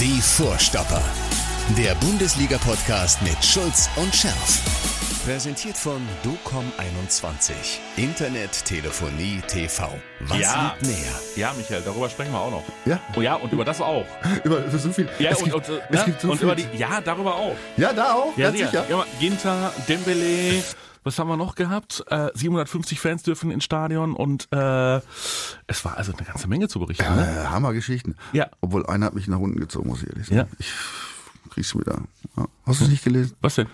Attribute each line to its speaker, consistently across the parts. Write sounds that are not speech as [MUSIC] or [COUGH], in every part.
Speaker 1: Die Vorstopper. Der Bundesliga-Podcast mit Schulz und Scherf. Präsentiert von DOCOM21. Internet, Telefonie, TV. Was
Speaker 2: Ja.
Speaker 1: liegt näher?
Speaker 2: Ja, Michael, darüber sprechen wir auch noch.
Speaker 3: Ja.
Speaker 2: Oh ja, und über das auch. [LAUGHS]
Speaker 3: Über, so viel.
Speaker 2: Ja,
Speaker 3: es
Speaker 2: und,
Speaker 3: gibt,
Speaker 2: und,
Speaker 3: es
Speaker 2: ne?
Speaker 3: gibt so
Speaker 2: und
Speaker 3: viel.
Speaker 2: über die, ja, darüber auch.
Speaker 3: ja, da auch,
Speaker 2: Ja,
Speaker 3: ganz sicher.
Speaker 2: Ja, Ginter, Dembele, was haben wir noch gehabt? Äh, 750 Fans dürfen ins Stadion und äh, es war also eine ganze Menge zu berichten. Ne?
Speaker 3: Äh, Hammergeschichten.
Speaker 2: Ja.
Speaker 3: Obwohl einer hat mich nach unten gezogen, muss ich ehrlich sagen.
Speaker 2: Ja.
Speaker 3: Ich krieg's wieder. Hast du es nicht gelesen?
Speaker 2: Was denn?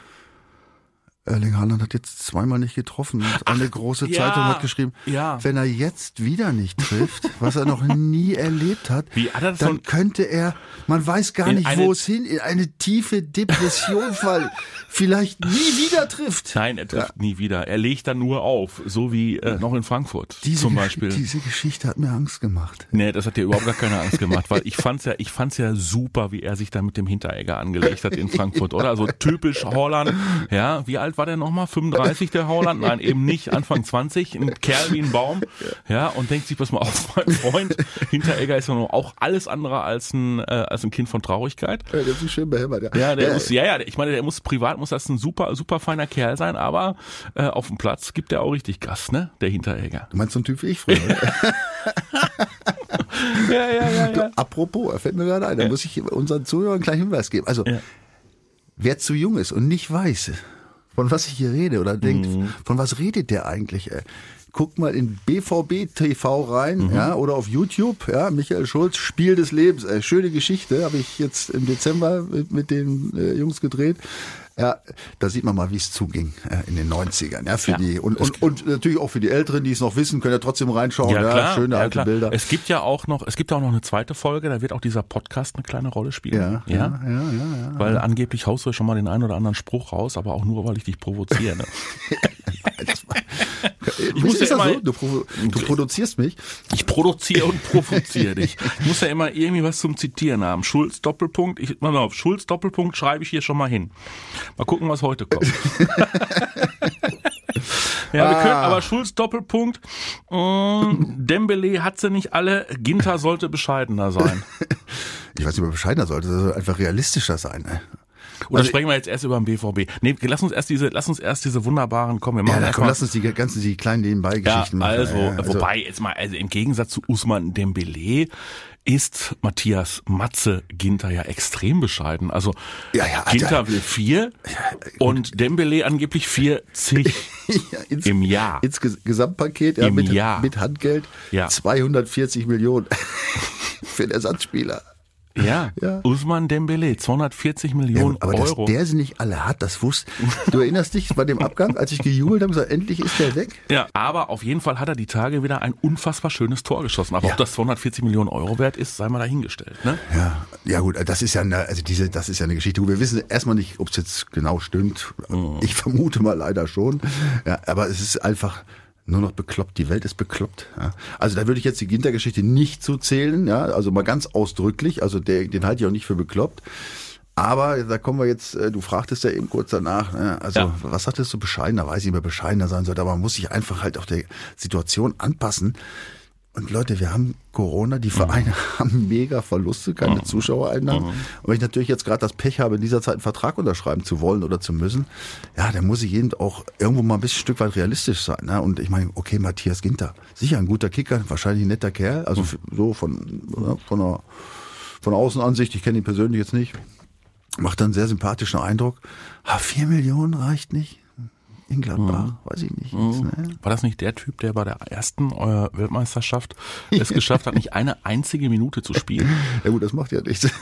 Speaker 3: Erling Haaland hat jetzt zweimal nicht getroffen. Und eine große
Speaker 2: ja.
Speaker 3: Zeitung hat geschrieben,
Speaker 2: Ja.
Speaker 3: wenn er jetzt wieder nicht trifft, [LAUGHS] was er noch nie erlebt hat, dann
Speaker 2: von-
Speaker 3: könnte er, man weiß gar nicht,
Speaker 2: eine-
Speaker 3: wo es hin, in eine tiefe Depression [LAUGHS] fallen, vielleicht nie wieder trifft.
Speaker 2: Nein, er trifft nie wieder. Er legt dann nur auf, so wie äh, noch in Frankfurt
Speaker 3: Diese,
Speaker 2: zum
Speaker 3: Gesch-
Speaker 2: Beispiel.
Speaker 3: diese Geschichte hat mir Angst gemacht.
Speaker 2: Nee, das hat dir überhaupt gar keine Angst gemacht, weil ich fand's ja, ich fand's ja super, wie er sich da mit dem Hinteregger angelegt hat in Frankfurt, oder? Also typisch Holland. Ja, wie alt war der nochmal? 35 der Holland? Nein, eben nicht, Anfang 20, ein Kerl wie ein Baum. Ja, und denkt sich, pass mal auf, mein Freund, Hinteregger ist ja nur auch alles andere als ein, äh, als ein Kind von Traurigkeit.
Speaker 3: Ja, der ist so schön behämmert, ja.
Speaker 2: Ja, der muss, ja, ja, ich meine, der muss privat muss das ein super, super feiner Kerl sein, aber äh, auf dem Platz gibt er auch richtig Gas, ne? Der Hinteregger.
Speaker 3: Du meinst so ein Typ wie ich früher? [LAUGHS]
Speaker 2: Ja, ja, ja, ja.
Speaker 3: Apropos, er fällt mir gerade ein, da muss ich unseren Zuhörern gleich Hinweis geben. Also,
Speaker 2: Ja.
Speaker 3: wer zu jung ist und nicht weiß, von was ich hier rede oder denkt,
Speaker 2: Mhm.
Speaker 3: von was redet der eigentlich, ey? Guckt mal in BVB TV rein,
Speaker 2: Mhm.
Speaker 3: ja, oder auf YouTube, ja, Michael Schulz, Spiel des Lebens, ey, schöne Geschichte, habe ich jetzt im Dezember mit, mit den äh, Jungs gedreht. Ja, da sieht man mal, wie es zuging äh, in den 90ern, ja, für
Speaker 2: Ja.
Speaker 3: die und, und, und natürlich auch für die Älteren, die es noch wissen, können ja trotzdem reinschauen, ja, schöne
Speaker 2: ja,
Speaker 3: alte
Speaker 2: klar.
Speaker 3: Bilder.
Speaker 2: Es gibt ja auch noch, es gibt ja auch noch eine zweite Folge, da wird auch dieser Podcast eine kleine Rolle spielen.
Speaker 3: Ja, ja, ja, ja, ja.
Speaker 2: Weil angeblich haust du schon mal den einen oder anderen Spruch raus, aber auch nur, weil ich dich provoziere. Ne? [LAUGHS] Ich muss ja immer-
Speaker 3: so? Du, provo du produzierst mich.
Speaker 2: Ich produziere und provoziere dich. Ich muss ja immer irgendwie was zum Zitieren haben. Schulz Doppelpunkt, ich, mal auf, Schulz Doppelpunkt schreibe ich hier schon mal hin. Mal gucken, was heute kommt. [LAUGHS] ja, wir können, aber Schulz Doppelpunkt, mh, Dembele hat sie nicht alle, Ginter sollte bescheidener sein. [LAUGHS]
Speaker 3: Ich weiß nicht, ob er bescheidener sollte. Das soll einfach realistischer sein. Ne?
Speaker 2: Oder
Speaker 3: Also-
Speaker 2: sprechen wir jetzt erst über den BVB? Nee, lass uns erst diese, lass uns erst diese wunderbaren, komm, wir machen
Speaker 3: Ja, komm,
Speaker 2: mal-
Speaker 3: lass uns die ganzen, die kleinen
Speaker 2: ja,
Speaker 3: Nebenbei-Geschichten machen.
Speaker 2: also,
Speaker 3: Ja, ja,
Speaker 2: wobei, jetzt mal, also im Gegensatz zu Usman Dembele ist Matthias Matze Ginter ja extrem bescheiden. Also
Speaker 3: Ja, ja.
Speaker 2: Ginter will vier und Dembele angeblich 40 [LAUGHS]
Speaker 3: Ja, ins,
Speaker 2: im Jahr.
Speaker 3: Ins Ges- Gesamtpaket ja,
Speaker 2: Im
Speaker 3: mit,
Speaker 2: Jahr.
Speaker 3: mit Handgeld
Speaker 2: Ja.
Speaker 3: 240 Millionen [LAUGHS] für den Ersatzspieler.
Speaker 2: Ja,
Speaker 3: Ja.
Speaker 2: Usman Dembele, 240
Speaker 3: Ja,
Speaker 2: Millionen
Speaker 3: gut, aber
Speaker 2: Euro.
Speaker 3: dass der sie nicht alle hat, das wusste. Du erinnerst dich bei dem Abgang, als ich gejubelt habe, gesagt, endlich ist der weg.
Speaker 2: ja, aber auf jeden Fall hat er die Tage wieder ein unfassbar schönes Tor geschossen. Aber
Speaker 3: Ja.
Speaker 2: ob das 240 Millionen Euro wert ist, sei mal dahingestellt. Ne?
Speaker 3: Ja, ja gut, das ist ja eine, also diese, das ist ja eine Geschichte. Wir wissen erstmal nicht, ob es jetzt genau stimmt.
Speaker 2: Mhm.
Speaker 3: Ich vermute mal leider schon. Ja, aber es ist einfach nur noch bekloppt. Die Welt ist bekloppt. Ja. Also da würde ich jetzt die Ginter-Geschichte nicht zu zählen. Ja, also mal ganz ausdrücklich. Also der, den halte ich auch nicht für bekloppt. Aber da kommen wir jetzt, äh, du fragtest ja eben kurz danach, ne? also
Speaker 2: Ja.
Speaker 3: was sagtest du bescheidener, weiß ich nicht mehr bescheidener sein sollte, aber man muss sich einfach halt auch der Situation anpassen. Und Leute, wir haben Corona, die Vereine haben mega Verluste, keine Zuschauereinnahmen. Und wenn ich natürlich jetzt gerade das Pech habe, in dieser Zeit einen Vertrag unterschreiben zu wollen oder zu müssen, ja, dann muss ich eben auch irgendwo mal ein bisschen Stück weit realistisch sein. Ne? Und ich meine, okay, Matthias Ginter, sicher ein guter Kicker, wahrscheinlich ein netter Kerl, also f- so von, oder? von einer von der Außenansicht, ich kenne ihn persönlich jetzt nicht, macht einen sehr sympathischen Eindruck. Ah, vier Millionen reicht nicht. In Gladbach, weiß ich nicht. Jetzt, ne?
Speaker 2: War das nicht der Typ, der bei der ersten äh, Weltmeisterschaft es geschafft hat, nicht eine einzige Minute zu spielen? [LAUGHS]
Speaker 3: Ja gut, das macht ja nichts. [LAUGHS]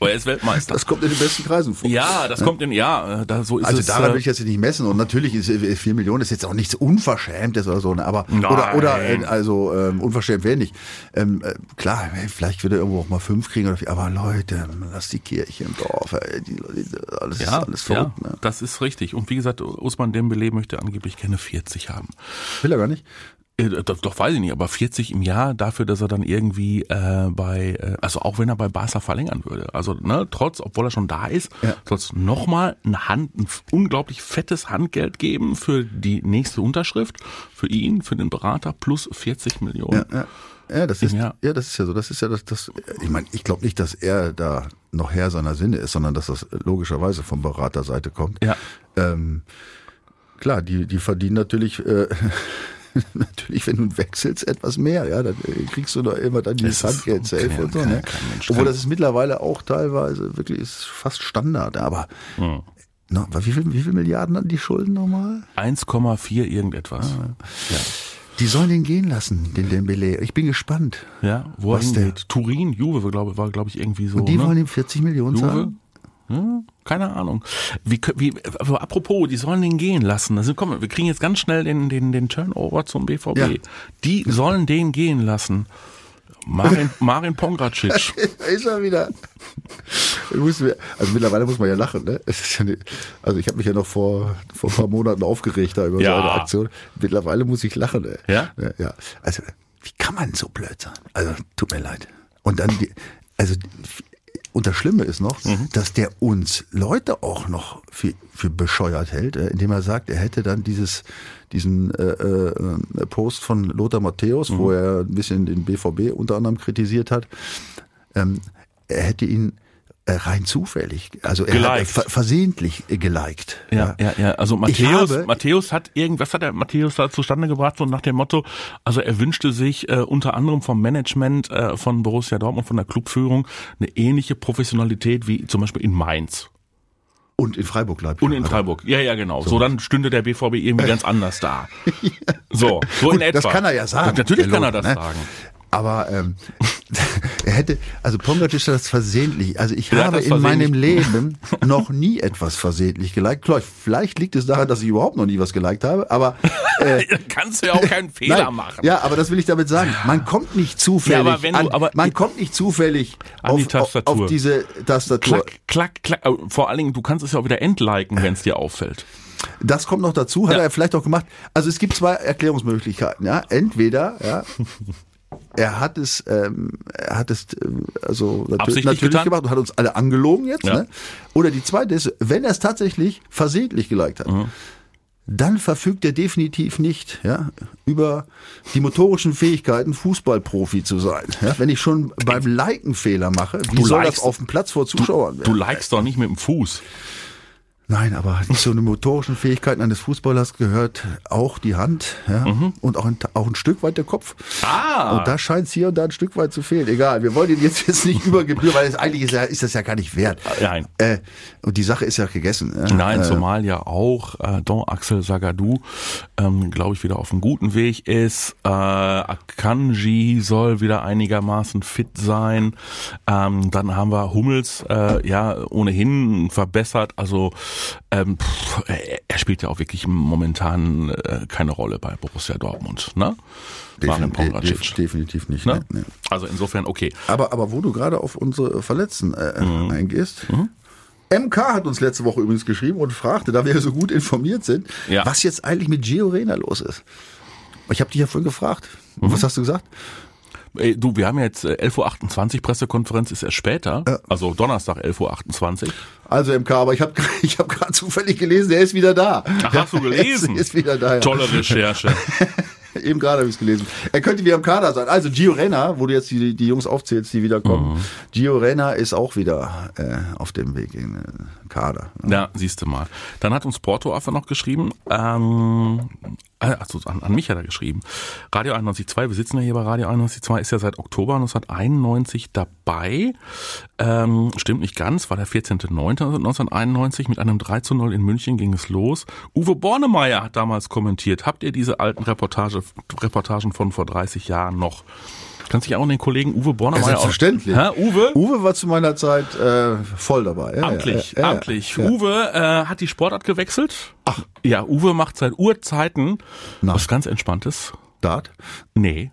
Speaker 2: Oh, er ist Weltmeister.
Speaker 3: Das kommt in den besten Kreisen vor.
Speaker 2: ja, das kommt in, ja, äh, da, so ist
Speaker 3: Also
Speaker 2: es.
Speaker 3: daran
Speaker 2: äh,
Speaker 3: will ich jetzt nicht messen und natürlich ist äh, vier Millionen ist jetzt auch nichts Unverschämtes oder so, ne? aber
Speaker 2: Nein.
Speaker 3: oder oder äh, also ähm, unverschämt wäre nicht. Ähm, äh, klar, äh, vielleicht würde er irgendwo auch mal fünf kriegen oder vier, aber Leute, lass die Kirche im Dorf, ey, die, die, alles
Speaker 2: ja,
Speaker 3: ist alles
Speaker 2: ja,
Speaker 3: verrückt. Ne?
Speaker 2: das ist richtig. Und wie gesagt, Usman Dembele möchte angeblich keine 40 haben.
Speaker 3: Will er gar nicht.
Speaker 2: Äh, Doch, doch weiß ich nicht, aber 40 im Jahr dafür, dass er dann irgendwie äh, bei, äh, also auch wenn er bei Barca verlängern würde, also ne, trotz, obwohl er schon da ist,
Speaker 3: Ja.
Speaker 2: soll es nochmal eine Hand, ein unglaublich fettes Handgeld geben für die nächste Unterschrift, für ihn, für den Berater plus 40 Millionen.
Speaker 3: Ja, ja. Ja, das ist,
Speaker 2: Ja.
Speaker 3: ja. das ist ja so. Das ist ja das, das ich meine, ich glaube nicht, dass er da noch Herr seiner Sinne ist, sondern dass das logischerweise von Beraterseite kommt.
Speaker 2: Ja.
Speaker 3: Ähm, klar, die, die verdienen natürlich, äh, [LAUGHS] natürlich, wenn du wechselst, etwas mehr, ja, dann äh, kriegst du da immer dann dieses Handgeld safe
Speaker 2: ja
Speaker 3: und so, ne? Obwohl das ist mittlerweile auch teilweise wirklich ist fast Standard, aber
Speaker 2: Hm.
Speaker 3: no, wie viel, wie viel Milliarden hatten die Schulden nochmal?
Speaker 2: 1,4 irgendetwas. Ja.
Speaker 3: Die sollen den gehen lassen, den Dembele. Ich bin gespannt.
Speaker 2: Ja, wo
Speaker 3: Was
Speaker 2: er hingeht. Turin, Juve, war, glaube war, glaube ich, irgendwie so.
Speaker 3: Und die
Speaker 2: ne?
Speaker 3: wollen ihm 40 Millionen
Speaker 2: Juve?
Speaker 3: zahlen?
Speaker 2: Hm, keine Ahnung. Wie, wie, aber apropos, die sollen den gehen lassen. Also komm, wir kriegen jetzt ganz schnell den, den, den Turnover zum BVB.
Speaker 3: Ja.
Speaker 2: Die sollen den gehen lassen. Marin, [LAUGHS] Marin Pongracic.
Speaker 3: Da ist er wieder. Also mittlerweile muss man ja lachen, ne? Ja nicht, also ich habe mich ja noch vor, vor ein paar Monaten aufgeregt da über
Speaker 2: Ja.
Speaker 3: so eine Aktion. Mittlerweile muss ich lachen, ey.
Speaker 2: Ja?
Speaker 3: ja? Also, wie kann man so blöd sein? Also, tut mir leid. Und dann die, also, und das Schlimme ist noch,
Speaker 2: Mhm.
Speaker 3: dass der uns Leute auch noch für, für bescheuert hält, äh, indem er sagt, er hätte dann dieses, diesen äh, äh, Post von Lothar Matthäus,
Speaker 2: Mhm.
Speaker 3: wo er ein bisschen den BVB unter anderem kritisiert hat, ähm, er hätte ihn rein zufällig, also er hat ver versehentlich äh, geliked.
Speaker 2: Ja, ja, ja. Also Matthäus,
Speaker 3: habe-
Speaker 2: Matthäus hat irgendwas hat der Matthäus da zustande gebracht, so nach dem Motto, also er wünschte sich äh, unter anderem vom Management äh, von Borussia Dortmund, von der Clubführung, eine ähnliche Professionalität wie zum Beispiel in Mainz
Speaker 3: Und in Freiburg Leipzig.
Speaker 2: und in Freiburg. Ja, ja, genau. So, dann stünde der BVB irgendwie [LAUGHS] ganz anders da. [LAUGHS] So, so in
Speaker 3: Gut,
Speaker 2: etwa.
Speaker 3: das kann er ja sagen.
Speaker 2: Natürlich
Speaker 3: der
Speaker 2: kann er das
Speaker 3: ne?
Speaker 2: sagen.
Speaker 3: Aber ähm, [LAUGHS] er hätte, also Pongacic hat das versehentlich. Also ich
Speaker 2: hat
Speaker 3: habe in meinem Leben [LAUGHS] noch nie etwas versehentlich geliked. Klar, vielleicht liegt es daran, dass ich überhaupt noch nie was geliked habe, aber äh, [LAUGHS]
Speaker 2: kannst du ja auch keinen Fehler
Speaker 3: nein,
Speaker 2: machen.
Speaker 3: Ja, aber das will ich damit sagen. Man kommt nicht zufällig.
Speaker 2: Ja, aber wenn du-
Speaker 3: an,
Speaker 2: aber-
Speaker 3: man kommt nicht zufällig
Speaker 2: An
Speaker 3: auf,
Speaker 2: die Tastatur.
Speaker 3: Auf, auf diese Tastatur.
Speaker 2: Klack, klack, klack. Äh, Vor allen Dingen, du kannst es ja auch wieder entliken, wenn es dir auffällt.
Speaker 3: Das kommt noch dazu, hat
Speaker 2: Ja.
Speaker 3: er vielleicht auch gemacht. Also es gibt zwei Erklärungsmöglichkeiten. Ja, entweder ja, er hat es, ähm, er hat es ähm, also natürlich
Speaker 2: getan?
Speaker 3: gemacht und hat uns alle angelogen jetzt.
Speaker 2: Ja.
Speaker 3: Ne? Oder die zweite ist, wenn er es tatsächlich versehentlich geliked hat.
Speaker 2: Mhm.
Speaker 3: Dann verfügt er definitiv nicht ja, über die motorischen Fähigkeiten, Fußballprofi zu sein. Ja, wenn ich schon beim Liken Fehler mache, wie
Speaker 2: Du
Speaker 3: soll
Speaker 2: likest-
Speaker 3: das auf dem Platz vor Zuschauern
Speaker 2: Du
Speaker 3: werden?
Speaker 2: likest doch nicht mit dem Fuß.
Speaker 3: Nein, aber zu den motorischen Fähigkeiten eines Fußballers gehört auch die Hand ja, und auch ein, auch ein Stück weit der Kopf.
Speaker 2: Mhm. Ah.
Speaker 3: Und da scheint es hier und da ein Stück weit zu fehlen. Egal, wir wollen ihn jetzt, [LAUGHS] jetzt nicht über Gebühr, weil es, eigentlich ist, ja, ist das ja gar nicht wert.
Speaker 2: Nein.
Speaker 3: Äh, und die Sache ist ja gegessen. Ja.
Speaker 2: Nein,
Speaker 3: äh,
Speaker 2: zumal ja auch äh, Don Axel Sagadou, ähm, glaube ich, wieder auf einem guten Weg ist. Äh, Akanji soll wieder einigermaßen fit sein. Ähm, dann haben wir Hummels, äh, ja, ohnehin verbessert. Also ähm, pff, er, spielt ja auch wirklich momentan äh, keine Rolle bei Borussia Dortmund. Ne? Marin
Speaker 3: defin-
Speaker 2: Pongracic.
Speaker 3: def- definitiv nicht.
Speaker 2: Ne?
Speaker 3: Ne?
Speaker 2: Also insofern okay.
Speaker 3: Aber, aber wo du gerade auf unsere Verletzten äh,
Speaker 2: Mhm.
Speaker 3: eingehst. MK hat uns letzte Woche übrigens geschrieben und fragte, da wir so gut informiert sind,
Speaker 2: Ja.
Speaker 3: was jetzt eigentlich mit Gio Reyna los ist. Ich habe dich ja vorhin gefragt.
Speaker 2: Mhm.
Speaker 3: was hast du gesagt?
Speaker 2: Ey, du, wir haben ja jetzt äh, 11.28 Uhr, Pressekonferenz ist erst später, also Donnerstag 11.28 Uhr.
Speaker 3: Also MK, aber ich habe [LAUGHS] ich hab gerade zufällig gelesen, er ist wieder da.
Speaker 2: Ach, hast du [LAUGHS] gelesen?
Speaker 3: Er ist, wieder da. Ja.
Speaker 2: Tolle Recherche. [LAUGHS]
Speaker 3: Eben gerade habe ich es gelesen. Er könnte wieder im Kader sein. Also Gio Reyna, wo du jetzt die, die Jungs aufzählst, die wiederkommen.
Speaker 2: Mhm.
Speaker 3: Gio Reyna ist auch wieder äh, auf dem Weg in den Kader.
Speaker 2: Ja, siehst du mal. Dann hat uns Porto einfach noch geschrieben, ähm, also an, an mich hat er geschrieben. Radio 91.2, wir sitzen ja hier bei Radio 91.2, ist ja seit Oktober 1991 dabei. Ähm, stimmt nicht ganz, war der 14.09.1991 mit einem 3 zu 0 in München ging es los. Uwe Bornemeier hat damals kommentiert. Habt ihr diese alten Reportage, Reportagen von vor 30 Jahren noch? Kannst dich auch an den Kollegen Uwe Bornemeier
Speaker 3: Selbstverständlich.
Speaker 2: Hä, Uwe?
Speaker 3: Uwe war zu meiner Zeit äh, voll dabei. Ja,
Speaker 2: Amtlich,
Speaker 3: ja, ja, ja,
Speaker 2: amtlich.
Speaker 3: Ja.
Speaker 2: Uwe äh, hat die Sportart gewechselt. Ach. Ja, Uwe macht seit Urzeiten
Speaker 3: Na.
Speaker 2: was ganz Entspanntes.
Speaker 3: Dart?
Speaker 2: Nee,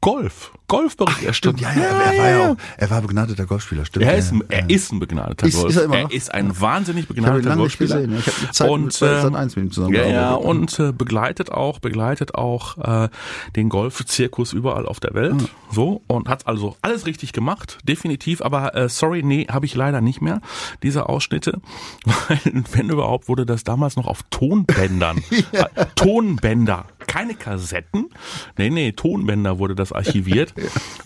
Speaker 2: Golf. Golfberichterstattung.
Speaker 3: Stimmt, ja, ja, er, war ja auch, er war begnadeter Golfspieler, stimmt.
Speaker 2: Er
Speaker 3: ja,
Speaker 2: ist,
Speaker 3: ja.
Speaker 2: er ist ein begnadeter
Speaker 3: Ist-
Speaker 2: Golf.
Speaker 3: ist er immer noch?
Speaker 2: ist ein wahnsinnig
Speaker 3: Ich
Speaker 2: begnadeter
Speaker 3: nicht
Speaker 2: Golfspieler.
Speaker 3: gesehen. Ich habe Zeit
Speaker 2: und,
Speaker 3: mit
Speaker 2: äh,
Speaker 3: 1 mit ihm
Speaker 2: ja,
Speaker 3: zusammengearbeitet.
Speaker 2: ja, und äh, begleitet auch, begleitet auch äh, den Golfzirkus überall auf der Welt. So und hat also alles richtig gemacht, definitiv. Aber äh, sorry, nee, habe ich leider nicht mehr diese Ausschnitte, [LAUGHS] weil wenn überhaupt wurde das damals noch auf Tonbändern, [LAUGHS] äh, Tonbänder, keine Kassetten, nee, nee, Tonbänder wurde das archiviert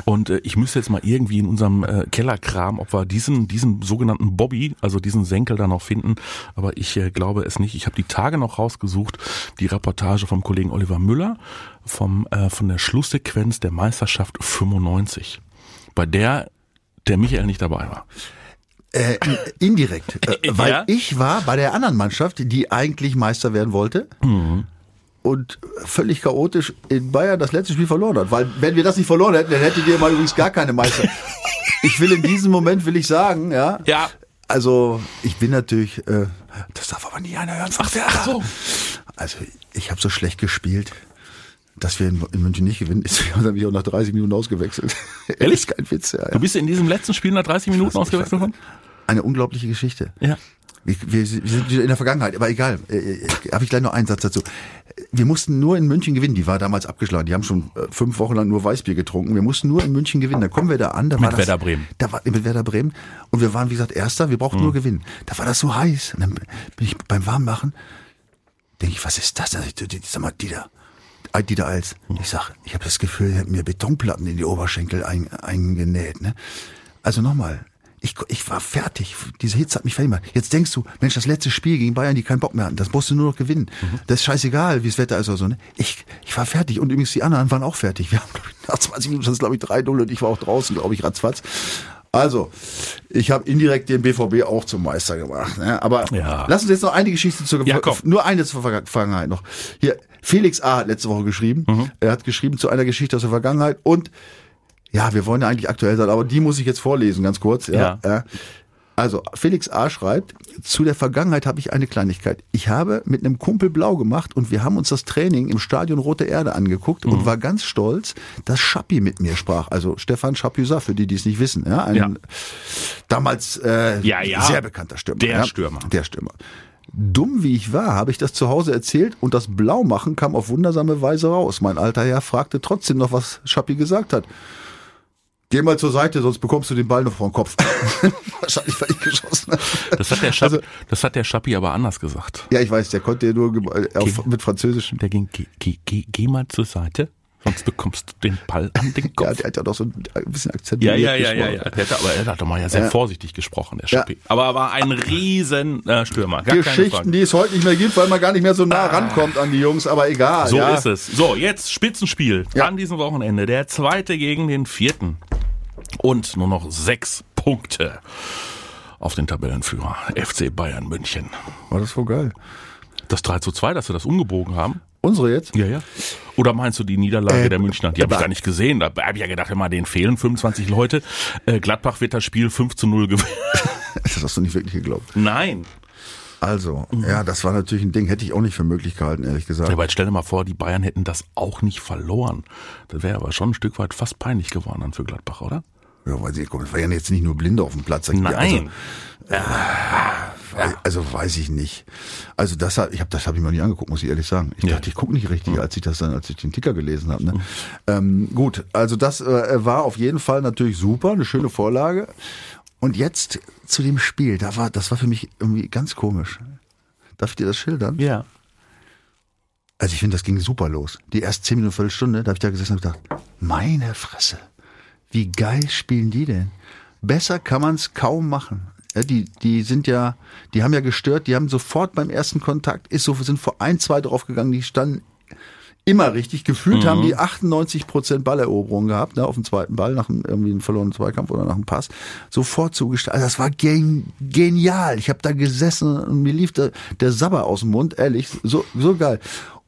Speaker 2: Und äh, ich müsste jetzt mal irgendwie in unserem äh, Kellerkram, ob wir diesen, diesen sogenannten Bobby, also diesen Senkel da noch finden. Aber ich äh, glaube es nicht. Ich habe die Tage noch rausgesucht, die Reportage vom Kollegen Oliver Müller vom, äh, von der Schlusssequenz der Meisterschaft 95, bei der der Michael nicht dabei war.
Speaker 3: Äh, indirekt. Äh, [LAUGHS] weil
Speaker 2: Ja?
Speaker 3: ich war bei der anderen Mannschaft, die eigentlich Meister werden wollte. Und völlig chaotisch in Bayern das letzte Spiel verloren hat. Weil wenn wir das nicht verloren hätten, dann hättet ihr mal übrigens gar keine Meister. [LAUGHS] ich will in diesem Moment, will ich sagen, ja.
Speaker 2: Ja.
Speaker 3: Also ich bin natürlich, äh, das darf aber nie einer hören. Ach,
Speaker 2: ach so.
Speaker 3: Also ich habe so schlecht gespielt, dass wir in, in München nicht gewinnen. Deswegen habe ich auch nach 30 Minuten ausgewechselt. [LAUGHS]
Speaker 2: Ehrlich?
Speaker 3: Ist kein Witz. Ja, ja.
Speaker 2: Du bist in diesem letzten Spiel nach 30 Minuten ausgewechselt worden?
Speaker 3: Eine unglaubliche Geschichte.
Speaker 2: Ja.
Speaker 3: Wir, wir, wir sind wieder in der Vergangenheit, aber egal. Äh, äh, Habe ich gleich noch einen Satz dazu. Wir mussten nur in München gewinnen. Die war damals abgeschlagen. Die haben schon äh, fünf Wochen lang nur Weißbier getrunken. Wir mussten nur in München gewinnen. Dann kommen wir da an. Da
Speaker 2: Mit
Speaker 3: war das,
Speaker 2: Werder Bremen.
Speaker 3: Da war, mit Werder Bremen. Und wir waren, wie gesagt, Erster. Wir brauchten nur gewinnen. Da war das so heiß. Und dann bin ich beim Warmmachen. Denke ich, was ist das? Ich- Sag mal, Dieter. Äh, Dieter Als. Ich sag, ich habe das Gefühl, er hat mir Betonplatten in die Oberschenkel ein, eingenäht. Ne? Also nochmal, ich, ich war fertig. Diese Hitze hat mich fertig gemacht. Jetzt denkst du, Mensch, das letzte Spiel gegen Bayern, die keinen Bock mehr hatten, das musst du nur noch gewinnen. Das ist scheißegal, wie das Wetter ist oder so. Ne? Ich, ich war fertig und übrigens die anderen waren auch fertig. Wir haben, glaub ich, nach 20 Minuten, das ist glaube ich 3-0 und ich war auch draußen, glaube ich, ratzfatz. Also, ich habe indirekt den BVB auch zum Meister gemacht. Ne? Aber
Speaker 2: Ja.
Speaker 3: lass uns jetzt noch eine Geschichte zur
Speaker 2: Ja, komm.
Speaker 3: nur eine zur Verga- Vergangenheit noch. Hier, Felix A. hat letzte Woche geschrieben.
Speaker 2: Mhm.
Speaker 3: Er hat geschrieben zu einer Geschichte aus der Vergangenheit und ja, wir wollen ja eigentlich aktuell sein, aber die muss ich jetzt vorlesen, ganz kurz. Ja. ja. Also, Felix A. schreibt, zu der Vergangenheit habe ich eine Kleinigkeit. Ich habe mit einem Kumpel blau gemacht und wir haben uns das Training im Stadion Rote Erde angeguckt
Speaker 2: Mhm.
Speaker 3: und war ganz stolz, dass Schappi mit mir sprach. Also Stefan Chapuisat, für die, die es nicht wissen. Ja, ein
Speaker 2: Ja.
Speaker 3: damals äh,
Speaker 2: Ja, ja.
Speaker 3: sehr bekannter Stürmer.
Speaker 2: Der. Stürmer.
Speaker 3: Der Stürmer. Dumm wie ich war, habe ich das zu Hause erzählt und das Blaumachen kam auf wundersame Weise raus. Mein alter Herr fragte trotzdem noch, was Schappi gesagt hat. Geh mal zur Seite, sonst bekommst du den Ball noch vor den Kopf. [LAUGHS] Wahrscheinlich, weil ich geschossen habe.
Speaker 2: Das hat der Schappi,
Speaker 3: Also-
Speaker 2: das hat der Schappi aber anders gesagt.
Speaker 3: Ja, ich weiß, der konnte ja nur äh, auf, mit Französisch.
Speaker 2: Der ging, geh, geh, geh, geh mal zur Seite, sonst bekommst du den Ball an den
Speaker 3: Ja,
Speaker 2: Kopf.
Speaker 3: der hat ja doch so ein bisschen Akzent.
Speaker 2: Ja, ja, ja, ja, ja. Der hat, aber er hat doch mal ja sehr
Speaker 3: Ja.
Speaker 2: vorsichtig gesprochen, der
Speaker 3: Ja.
Speaker 2: Schappi. Aber er war ein riesen äh, Stürmer. Gar
Speaker 3: Geschichten, die es heute nicht mehr gibt, weil man gar nicht mehr so nah rankommt an die Jungs, aber egal.
Speaker 2: So
Speaker 3: ja.
Speaker 2: ist es. So, jetzt Spitzenspiel
Speaker 3: Ja.
Speaker 2: an diesem Wochenende. Der zweite gegen den vierten. Und nur noch sechs Punkte auf den Tabellenführer FC Bayern München.
Speaker 3: War das voll geil.
Speaker 2: Das 3 zu 2, dass wir das umgebogen haben.
Speaker 3: Unsere jetzt?
Speaker 2: Ja, ja. Oder meinst du die Niederlage
Speaker 3: Äh,
Speaker 2: der Münchner? Die habe ich gar nicht gesehen. Da habe ich ja gedacht, immer denen fehlen 25 Leute. Äh, Gladbach wird das Spiel 5 zu 0 gewinnen. [LAUGHS] [LAUGHS]
Speaker 3: Das hast du nicht wirklich geglaubt.
Speaker 2: Nein.
Speaker 3: Also, ja, das war natürlich ein Ding, hätte ich auch nicht für möglich gehalten, ehrlich gesagt.
Speaker 2: Ja, aber jetzt stell dir mal vor, die Bayern hätten das auch nicht verloren. Das wäre aber schon ein Stück weit fast peinlich geworden dann für Gladbach, oder?
Speaker 3: Ja, weil sie, guck, es waren ja jetzt nicht nur Blinde auf dem Platz.
Speaker 2: Nein.
Speaker 3: Also, also weiß ich nicht. Also das, ich habe das habe ich mir nicht angeguckt, muss ich ehrlich sagen. Ich
Speaker 2: Ja.
Speaker 3: dachte, ich gucke nicht richtig, als ich das dann, als ich den Ticker gelesen habe. Ne? Ähm, gut, also das äh, war auf jeden Fall natürlich super, eine schöne Vorlage. Und jetzt zu dem Spiel, da war, das war für mich irgendwie ganz komisch. Darf ich dir das schildern?
Speaker 2: Ja.
Speaker 3: Also ich finde, das ging super los. Die ersten zehn Minuten, Viertelstunde, da habe ich da gesessen und gedacht, meine Fresse, wie geil spielen die denn? Besser kann man es kaum machen. Ja, die, die sind ja, die haben ja gestört, die haben sofort beim ersten Kontakt, ist so, sind vor ein, zwei draufgegangen, die standen immer richtig. Gefühlt haben die 98 Prozent Balleroberung gehabt, ne, auf dem zweiten Ball, nach einem irgendwie einem verlorenen Zweikampf oder nach einem Pass. Sofort zugestellt. Also das war gen genial. Ich habe da gesessen und mir lief der, der Sabber aus dem Mund, ehrlich, so, so geil.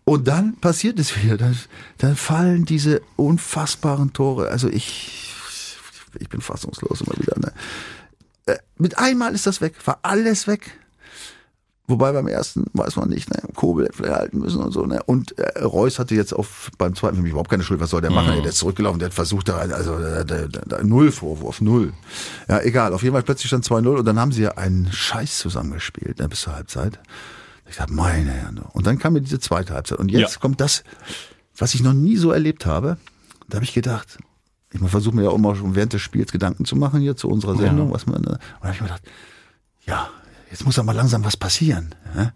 Speaker 3: Und dann passiert es wieder. Dann, dann fallen diese unfassbaren Tore. Also ich, ich bin fassungslos immer wieder. Ne? Mit einmal ist das weg, war alles weg. Wobei beim ersten weiß man nicht, ne, Kobel hätte vielleicht halten müssen und so, ne. Und äh, Reus hatte jetzt auf beim zweiten für mich überhaupt keine Schuld. Was soll der machen? Der ist zurückgelaufen, der hat versucht, da, also da, da, da, null Vorwurf, null. Ja, egal. Auf jeden Fall plötzlich stand 2-0 und dann haben sie ja einen Scheiß zusammengespielt, ne, bis zur Halbzeit. Ich dachte, meine Herren. Und dann kam mir diese zweite Halbzeit. Und jetzt
Speaker 2: Ja.
Speaker 3: kommt das, was ich noch nie so erlebt habe. Da habe ich gedacht, ich versuche mir ja auch mal schon während des Spiels Gedanken zu machen hier zu unserer Sendung, was man, äh, und da habe ich mir gedacht, ja, jetzt muss aber langsam was passieren. Ja?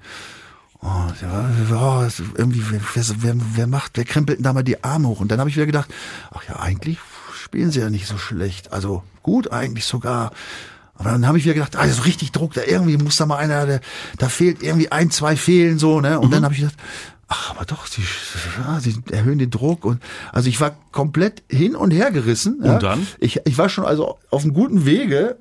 Speaker 3: Oh, ja, ja, irgendwie, wer, wer, wer, macht, wer krempelt denn da mal die Arme hoch? Und dann habe ich wieder gedacht, ach ja, eigentlich spielen sie ja nicht so schlecht. Also gut eigentlich sogar. Aber dann habe ich wieder gedacht, ah, das ist richtig Druck, da irgendwie muss da mal einer, der, da fehlt irgendwie ein, zwei fehlen so, ne? Und mhm. dann habe ich gedacht, ach, aber doch, sie, sie erhöhen den Druck und also ich war komplett hin und her gerissen.
Speaker 2: Und ja. dann?
Speaker 3: Ich, ich war schon also auf einem guten Wege,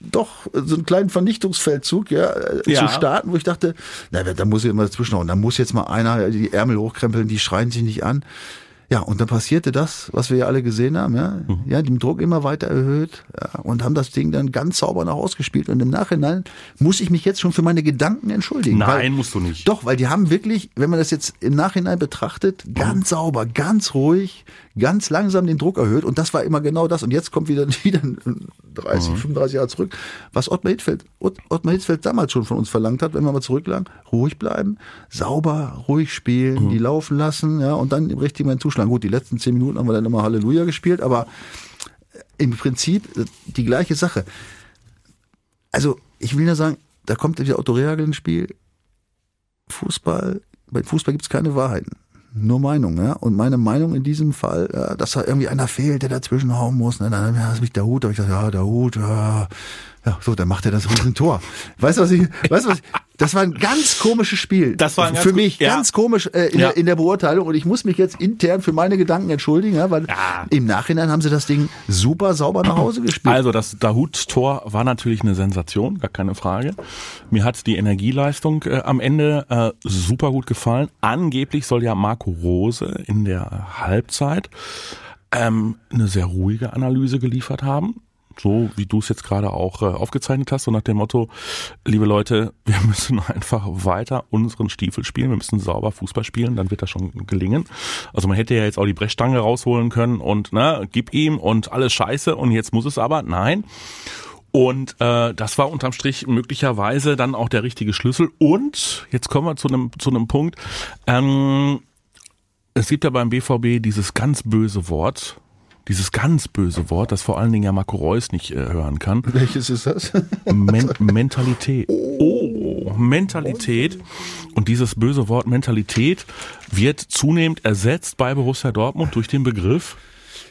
Speaker 3: doch so einen kleinen Vernichtungsfeldzug ja, äh, ja. zu starten, wo ich dachte, na, da muss ich immer dazwischenhauen. Da muss jetzt mal einer die Ärmel hochkrempeln, die schreien sich nicht an. Ja, und dann passierte das, was wir ja alle gesehen haben, ja. Mhm. Ja, den Druck immer weiter erhöht ja, und haben das Ding dann ganz sauber nach ausgespielt. Und im Nachhinein muss ich mich jetzt schon für meine Gedanken entschuldigen.
Speaker 2: Nein, weil, musst du nicht.
Speaker 3: Doch, weil die haben wirklich, wenn man das jetzt im Nachhinein betrachtet, ganz mhm. sauber, ganz ruhig, ganz langsam den Druck erhöht. Und das war immer genau das. Und jetzt kommt wieder, [LAUGHS] wieder 30, mhm. 35 Jahre zurück, was Ottmar Hitzfeld, Ottmar Hitzfeld damals schon von uns verlangt hat, wenn wir mal zurücklagen, ruhig bleiben, sauber, ruhig spielen, mhm. die laufen lassen, ja, und dann im richtigen Moment zuschlagen. Gut, die letzten zehn Minuten haben wir dann immer Halleluja gespielt, aber im Prinzip äh, die gleiche Sache. Also, ich will nur sagen, da kommt wieder Otto Rehagel ins Spiel. Fußball, bei Fußball gibt's keine Wahrheiten nur Meinung, ja. Und meine Meinung in diesem Fall, ja, dass da irgendwie einer fehlt, der dazwischen hauen muss, ne, dann ist mich der Hut, da ich gesagt, ja, der Hut, ja, ja, so, dann macht er das Tor. Weißt du, was ich, weißt du, was ich, das war ein ganz komisches Spiel.
Speaker 2: Das war
Speaker 3: für mich ja. ganz komisch äh, in, ja. der, in der Beurteilung und ich muss mich jetzt intern für meine Gedanken entschuldigen, ja, weil im Nachhinein haben sie das Ding super sauber nach Hause gespielt.
Speaker 2: Also das Dahut-Tor war natürlich eine Sensation, gar keine Frage. Mir hat die Energieleistung äh, am Ende äh, super gut gefallen. Angeblich soll ja Marco Rose in der Halbzeit ähm, eine sehr ruhige Analyse geliefert haben so wie du es jetzt gerade auch äh, aufgezeichnet hast, so nach dem Motto, liebe Leute, wir [LAUGHS] müssen einfach weiter unseren Stiefel spielen, wir müssen sauber Fußball spielen, dann wird das schon gelingen. Also man hätte ja jetzt auch die Brechstange rausholen können und ne, gib ihm und alles scheiße und jetzt muss es aber, nein. Und äh, das war unterm Strich möglicherweise dann auch der richtige Schlüssel. Und jetzt kommen wir zu einem zu einem Punkt. Ähm, es gibt ja beim BVB dieses ganz böse Wort, dieses ganz böse Wort, das vor allen Dingen ja Marco Reus nicht äh, hören kann.
Speaker 3: Welches ist das?
Speaker 2: Men Mentalität. Oh, Mentalität. Und dieses böse Wort Mentalität wird zunehmend ersetzt bei Borussia Dortmund durch den Begriff.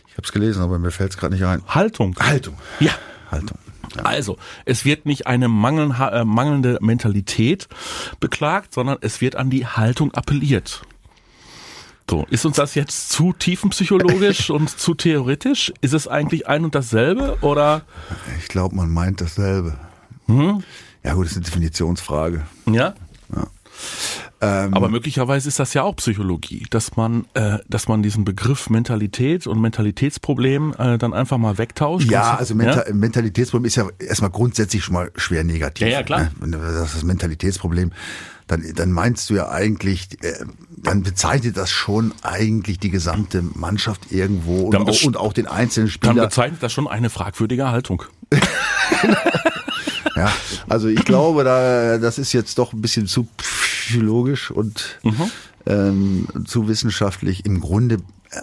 Speaker 3: Ich habe es gelesen, aber mir fällt es gerade nicht ein.
Speaker 2: Haltung.
Speaker 3: Haltung.
Speaker 2: Ja. Haltung. Ja. Also, es wird nicht eine äh, mangelnde Mentalität beklagt, sondern es wird an die Haltung appelliert. So, ist uns das jetzt zu tiefenpsychologisch und zu theoretisch? Ist es eigentlich ein und dasselbe oder?
Speaker 3: Ich glaube, man meint dasselbe. Hm? Ja gut, das ist eine Definitionsfrage.
Speaker 2: Ja. ja. Ähm, Aber möglicherweise ist das ja auch Psychologie, dass man, äh, dass man diesen Begriff Mentalität und Mentalitätsproblem äh, dann einfach mal wegtauscht.
Speaker 3: Ja, also Menta ja? Mentalitätsproblem ist ja erstmal grundsätzlich schon mal schwer negativ.
Speaker 2: Ja, ja klar.
Speaker 3: Ne? Das ist das Mentalitätsproblem dann, dann meinst du ja eigentlich, äh, dann bezeichnet das schon eigentlich die gesamte Mannschaft irgendwo und auch, und auch, den einzelnen Spieler.
Speaker 2: Dann bezeichnet das schon eine fragwürdige Haltung. [LAUGHS]
Speaker 3: ja, also ich glaube, da, das ist jetzt doch ein bisschen zu psychologisch und mhm. ähm, zu wissenschaftlich. Im Grunde äh,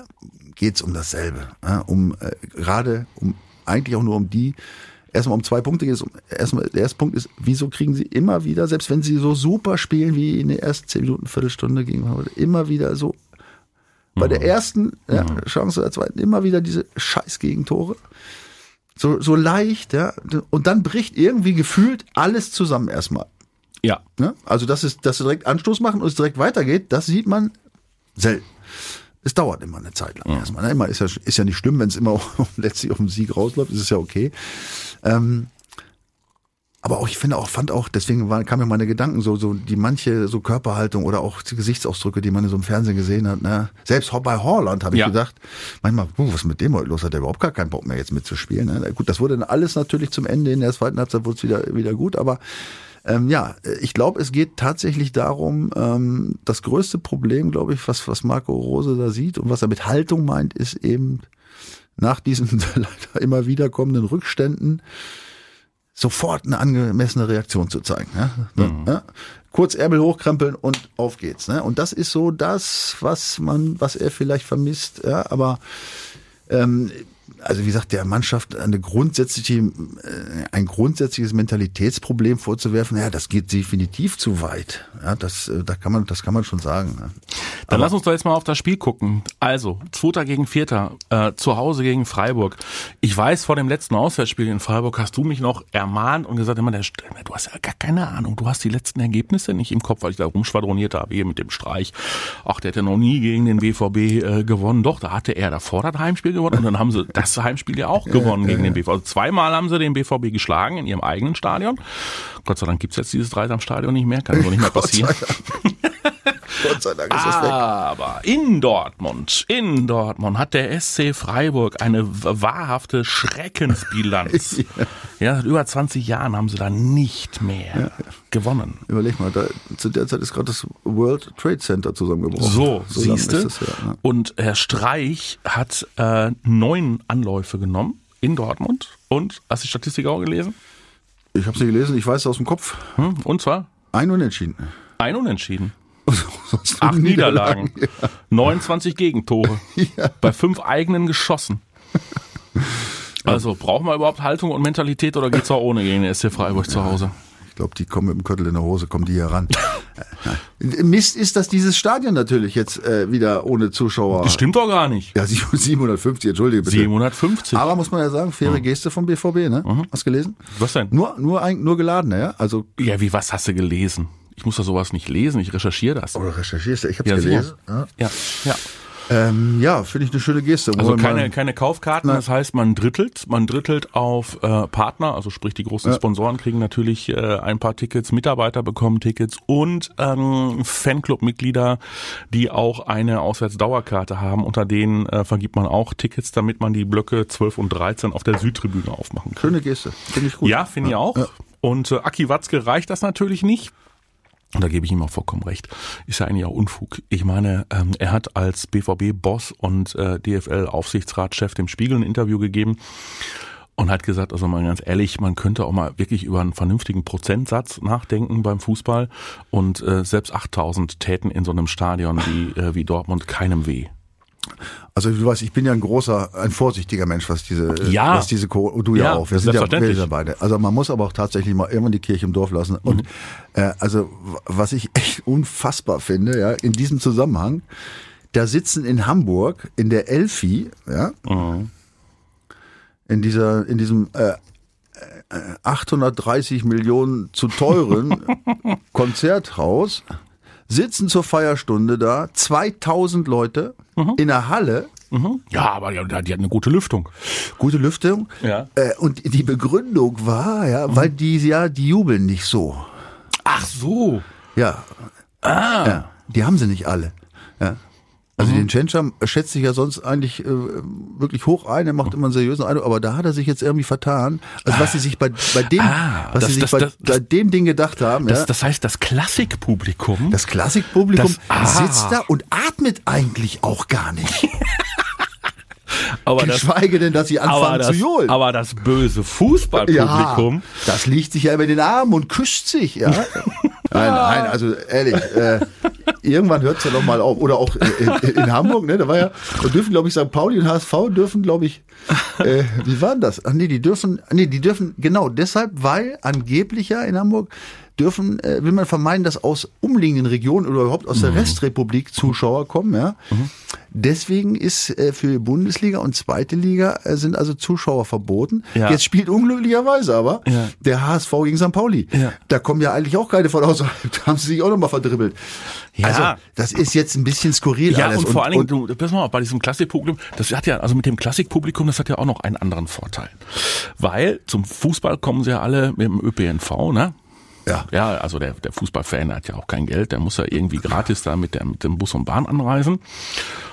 Speaker 3: geht's um dasselbe. Äh, um äh, gerade um eigentlich auch nur um die erstmal um zwei Punkte geht es. Erstmal, der erste Punkt ist, wieso kriegen sie immer wieder, selbst wenn sie so super spielen wie in den ersten zehn Minuten, Viertelstunde gegen heute, immer wieder so bei der mhm. ersten ja, mhm. Chance der zweiten immer wieder diese scheiß Gegentore. So, so leicht, ja. Und dann bricht irgendwie gefühlt alles zusammen erstmal.
Speaker 2: Ja.
Speaker 3: ja? Also, dass es, dass sie direkt Anstoß machen und es direkt weitergeht, das sieht man selten es dauert immer eine Zeit lang ja. erstmal. Ne? Immer ist ja, ist ja nicht schlimm, wenn es immer [LAUGHS] letztlich auf den Sieg rausläuft, ist es ja okay. Ähm, aber auch, ich finde auch, fand auch, deswegen waren, kamen mir meine Gedanken so, so, die manche so Körperhaltung oder auch Gesichtsausdrücke, die man in so einem Fernsehen gesehen hat, ne? Selbst bei Horland habe ich ja. gedacht, manchmal, oh, was ist mit dem heute los? Hat der überhaupt gar keinen Bock mehr jetzt mitzuspielen, ne? Gut, das wurde dann alles natürlich zum Ende in der zweiten Halbzeit wurde es wieder, wieder gut, aber ähm, ja, ich glaube, es geht tatsächlich darum, ähm, das größte Problem, glaube ich, was, was Marco Rose da sieht und was er mit Haltung meint, ist eben nach diesen [LAUGHS] leider immer wiederkommenden Rückständen sofort eine angemessene Reaktion zu zeigen. Ja? Mhm. Ja? Kurz Ärmel hochkrempeln und auf geht's. Ne? Und das ist so das, was man, was er vielleicht vermisst. Ja? Aber ähm, also wie gesagt, der Mannschaft eine grundsätzliche, äh, ein grundsätzliches Mentalitätsproblem vorzuwerfen, ja, das geht definitiv zu weit. Ja, das, äh, da kann man, das kann man schon sagen.
Speaker 2: Dann Aber lass uns doch jetzt mal auf das Spiel gucken. Also, Zweiter gegen Vierter, äh, zu Hause gegen Freiburg. Ich weiß, vor dem letzten Auswärtsspiel in Freiburg hast du mich noch ermahnt und gesagt, immer, der, du hast ja gar keine Ahnung, du hast die letzten Ergebnisse nicht im Kopf, weil ich da rumschwadroniert habe, hier mit dem Streich. Ach, der hätte noch nie gegen den BVB äh, gewonnen. Doch, da hatte er davor das Heimspiel gewonnen und dann haben sie das Heimspiel ja auch gewonnen gegen den BVB. Also zweimal haben sie den BVB geschlagen in ihrem eigenen Stadion. Gott sei Dank gibt's jetzt dieses Dreisamstadion nicht mehr, kann so nicht mehr [LAUGHS] passieren. [LAUGHS] Gott sei Dank ist es weg. Aber in Dortmund, in Dortmund hat der SC Freiburg eine wahrhafte Schreckensbilanz. [LAUGHS] ja. ja, seit über 20 Jahren haben sie da nicht mehr ja. gewonnen.
Speaker 3: Überleg mal, da, zu der Zeit ist gerade das World Trade Center zusammengebrochen.
Speaker 2: So, so siehst du. Ja, Und Herr Streich hat äh, neun Anläufe genommen in Dortmund. Und, hast du die Statistik auch gelesen?
Speaker 3: Ich habe sie gelesen, ich weiß es aus dem Kopf.
Speaker 2: Hm, und zwar?
Speaker 3: Ein Unentschieden.
Speaker 2: Ein Unentschieden. Acht Niederlagen, Niederlagen. Ja. 29 Gegentore. Ja. Bei fünf eigenen geschossen. Also brauchen wir überhaupt Haltung und Mentalität oder geht's auch ohne gegen den SC Freiburg ja. zu Hause?
Speaker 3: Ich glaube, die kommen mit dem Köttel in der Hose, kommen die hier ran. Mist ist, dass dieses Stadion natürlich jetzt äh, wieder ohne Zuschauer.
Speaker 2: Das stimmt doch gar nicht.
Speaker 3: Ja, 750, [LAUGHS] entschuldige bitte.
Speaker 2: 750.
Speaker 3: Aber muss man ja sagen, faire mhm. Geste vom BVB, ne? Mhm. Hast du gelesen?
Speaker 2: Was denn?
Speaker 3: Nur, nur, ein, nur geladen, ja? Also.
Speaker 2: Ja, wie, was hast du gelesen? Ich muss da sowas nicht lesen, ich recherchiere das.
Speaker 3: Oder recherchierst du? Ich habe ja, gelesen.
Speaker 2: Ja, ja. ja.
Speaker 3: Ähm, ja, finde ich eine schöne Geste.
Speaker 2: Also keine, keine Kaufkarten, Nein. das heißt, man drittelt, man drittelt auf äh, Partner, also sprich die großen ja. Sponsoren kriegen natürlich äh, ein paar Tickets, Mitarbeiter bekommen Tickets und ähm, Fanclub-Mitglieder, die auch eine Auswärtsdauerkarte haben, unter denen äh, vergibt man auch Tickets, damit man die Blöcke 12 und 13 auf der Südtribüne aufmachen kann.
Speaker 3: Schöne Geste, finde ich gut.
Speaker 2: Ja, finde ich auch. Ja. Und äh, Aki Watzke reicht das natürlich nicht. Und da gebe ich ihm auch vollkommen recht. Ist ja eigentlich auch Unfug. Ich meine, ähm, er hat als BVB-Boss und äh, DFL-Aufsichtsratschef dem Spiegel ein Interview gegeben und hat gesagt, also mal ganz ehrlich, man könnte auch mal wirklich über einen vernünftigen Prozentsatz nachdenken beim Fußball und äh, selbst 8000 täten in so einem Stadion wie, äh, wie Dortmund keinem weh.
Speaker 3: Also du weißt, ich bin ja ein großer, ein vorsichtiger Mensch, was diese,
Speaker 2: ja.
Speaker 3: was diese Co du ja, ja auch. Wir sind ja, wir sind beide. Also man muss aber auch tatsächlich mal irgendwann die Kirche im Dorf lassen. Und mhm. äh, also was ich echt unfassbar finde, ja, in diesem Zusammenhang, da sitzen in Hamburg in der Elfi, ja, mhm. in dieser, in diesem äh, 830 Millionen zu teuren [LAUGHS] Konzerthaus sitzen zur Feierstunde da, 2000 Leute mhm. in der Halle.
Speaker 2: Mhm. Ja, aber die, die hat eine gute Lüftung.
Speaker 3: Gute Lüftung.
Speaker 2: Ja.
Speaker 3: Äh, und die Begründung war, ja, mhm. weil die ja, die jubeln nicht so.
Speaker 2: Ach so.
Speaker 3: Ja. Ah. Ja, die haben sie nicht alle. Ja. Also mhm. den Tschentscher schätzt sich ja sonst eigentlich äh, wirklich hoch ein, er macht immer einen seriösen Eindruck, aber da hat er sich jetzt irgendwie vertan. Also was sie sich bei, bei dem, ah, was das, sie sich das, bei, das, bei dem Ding gedacht haben.
Speaker 2: Das, ja, das heißt, das Klassikpublikum.
Speaker 3: Das Klassikpublikum ah. sitzt da und atmet eigentlich auch gar nicht. [LAUGHS]
Speaker 2: aber
Speaker 3: Geschweige denn, dass sie anfangen
Speaker 2: das,
Speaker 3: zu johlen.
Speaker 2: Aber das böse Fußballpublikum.
Speaker 3: Ja, das liegt sich ja über den Arm und küsst sich, ja. [LAUGHS] Nein, nein, also ehrlich, äh, irgendwann hört es ja noch mal auf. Oder auch in, in, Hamburg, ne? Da war ja, da dürfen, glaube ich, St. Pauli und HSV dürfen, glaube ich, äh, wie war denn das? Ach nee, die dürfen, nee, die dürfen, genau, deshalb, weil angeblich ja in Hamburg dürfen, äh, will man vermeiden, dass aus umliegenden Regionen oder überhaupt aus der mhm. Restrepublik Zuschauer kommen. Ja? Mhm. Deswegen ist äh, für Bundesliga und zweite Liga äh, sind also Zuschauer verboten. Ja. Jetzt spielt unglücklicherweise aber ja. der HSV gegen St. Pauli. Ja. Da kommen ja eigentlich auch keine von außerhalb. [LAUGHS] Da haben sie sich auch nochmal verdribbelt. Ja. Also das ist jetzt ein bisschen skurril
Speaker 2: ja, alles. Und, und vor allen Dingen, du, pass mal, bei diesem Klassikpublikum, das hat ja, also mit dem Klassikpublikum, das hat ja auch noch einen anderen Vorteil. Weil zum Fußball kommen sie ja alle mit dem ÖPNV, ne? Ja. Ja, also der, der Fußballfan hat ja auch kein Geld, der muss ja irgendwie gratis da mit, der, mit dem Bus und Bahn anreisen.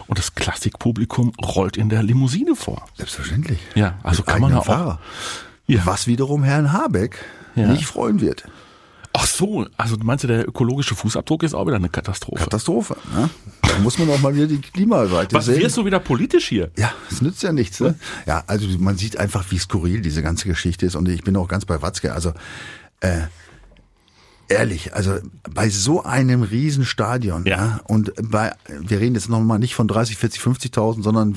Speaker 2: Und das Klassikpublikum rollt in der Limousine vor.
Speaker 3: Selbstverständlich.
Speaker 2: Ja, also mit kann man auch. Fahrer.
Speaker 3: Ja. Was wiederum Herrn Habeck ja. nicht freuen wird.
Speaker 2: Ach so, also meinst du, der ökologische Fußabdruck ist auch wieder eine Katastrophe?
Speaker 3: Katastrophe, ne? Da muss man auch mal wieder die Klimaseite
Speaker 2: Was sehen. wirst du wieder politisch hier?
Speaker 3: Ja, es nützt ja nichts. Ne? Ja, also man sieht einfach, wie skurril diese ganze Geschichte ist und ich bin auch ganz bei Watzke. Also äh, ehrlich, also bei so einem Riesenstadion,
Speaker 2: Ja.
Speaker 3: ja. und bei, wir reden jetzt nochmal nicht von 30, 40, 50.000, sondern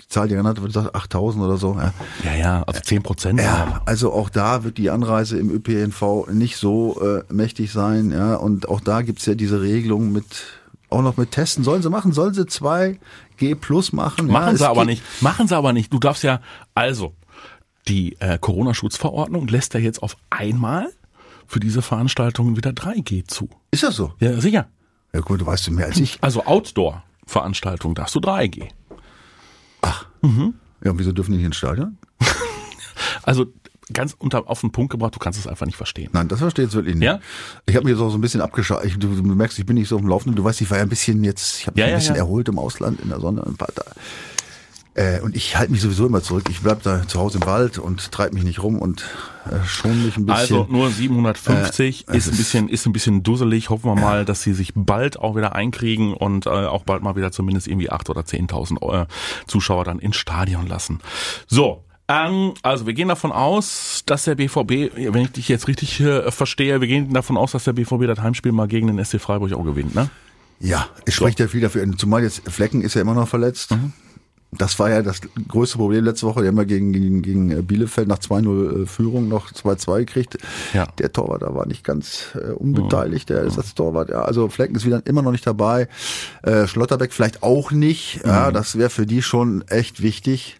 Speaker 3: die Zahl, die genannt wird, sagt 8.000 oder so. Ja.
Speaker 2: Ja, ja, also 10 Prozent.
Speaker 3: Ja, also auch da wird die Anreise im ÖPNV nicht so äh, mächtig sein, ja, und auch da gibt's ja diese Regelung mit, auch noch mit Testen. Sollen sie machen? Sollen sie 2G plus machen? ja,
Speaker 2: Machen
Speaker 3: es
Speaker 2: sie aber nicht. Machen sie aber nicht. Du darfst ja, also, die äh, Corona-Schutzverordnung lässt ja jetzt auf einmal für diese Veranstaltungen wieder 3G zu.
Speaker 3: Ist das so?
Speaker 2: Ja, sicher.
Speaker 3: Ja gut, du weißt mehr als ich.
Speaker 2: Also Outdoor-Veranstaltungen darfst du 3G.
Speaker 3: Ja, und wieso dürfen die nicht ins Stadion? [LAUGHS]
Speaker 2: Also ganz unter auf den Punkt gebracht, du kannst es einfach nicht verstehen.
Speaker 3: Nein, das verstehe ich jetzt wirklich nicht.
Speaker 2: Ja?
Speaker 3: Ich habe mir so so ein bisschen abgeschaut. Du, du merkst, ich bin nicht so auf dem Laufenden. Du weißt, ich war ja ein bisschen jetzt, ich habe mich
Speaker 2: Ja,
Speaker 3: ein
Speaker 2: ja,
Speaker 3: bisschen erholt im Ausland in der Sonne. Ein paar, da, äh, und ich halte mich sowieso immer zurück. Ich bleib da zu Hause im Wald und treibe mich nicht rum und äh, schon mich ein bisschen.
Speaker 2: Also nur 750
Speaker 3: Äh,
Speaker 2: ist ein bisschen ist ein bisschen dusselig. Hoffen wir mal, dass sie sich bald auch wieder einkriegen und äh, auch bald mal wieder zumindest irgendwie 8 oder 10.000 äh, Zuschauer dann ins Stadion lassen. So. Ähm, also wir gehen davon aus, dass der BVB, wenn ich dich jetzt richtig äh, verstehe, wir gehen davon aus, dass der BVB das Heimspiel mal gegen den SC Freiburg auch gewinnt, ne?
Speaker 3: Ja, es spricht ja viel dafür. Zumal jetzt Flecken ist ja immer noch verletzt.
Speaker 2: Mhm.
Speaker 3: Das war ja das größte Problem letzte Woche. Die haben ja gegen, gegen, gegen Bielefeld nach 2-0 äh, Führung noch 2-2 gekriegt.
Speaker 2: Ja.
Speaker 3: Der Torwart da war nicht ganz äh, unbeteiligt, der Ersatztorwart. Ja, also Flecken ist wieder immer noch nicht dabei. Äh, Schlotterbeck vielleicht auch nicht. Ja,
Speaker 2: Mhm.
Speaker 3: das wäre für die schon echt wichtig.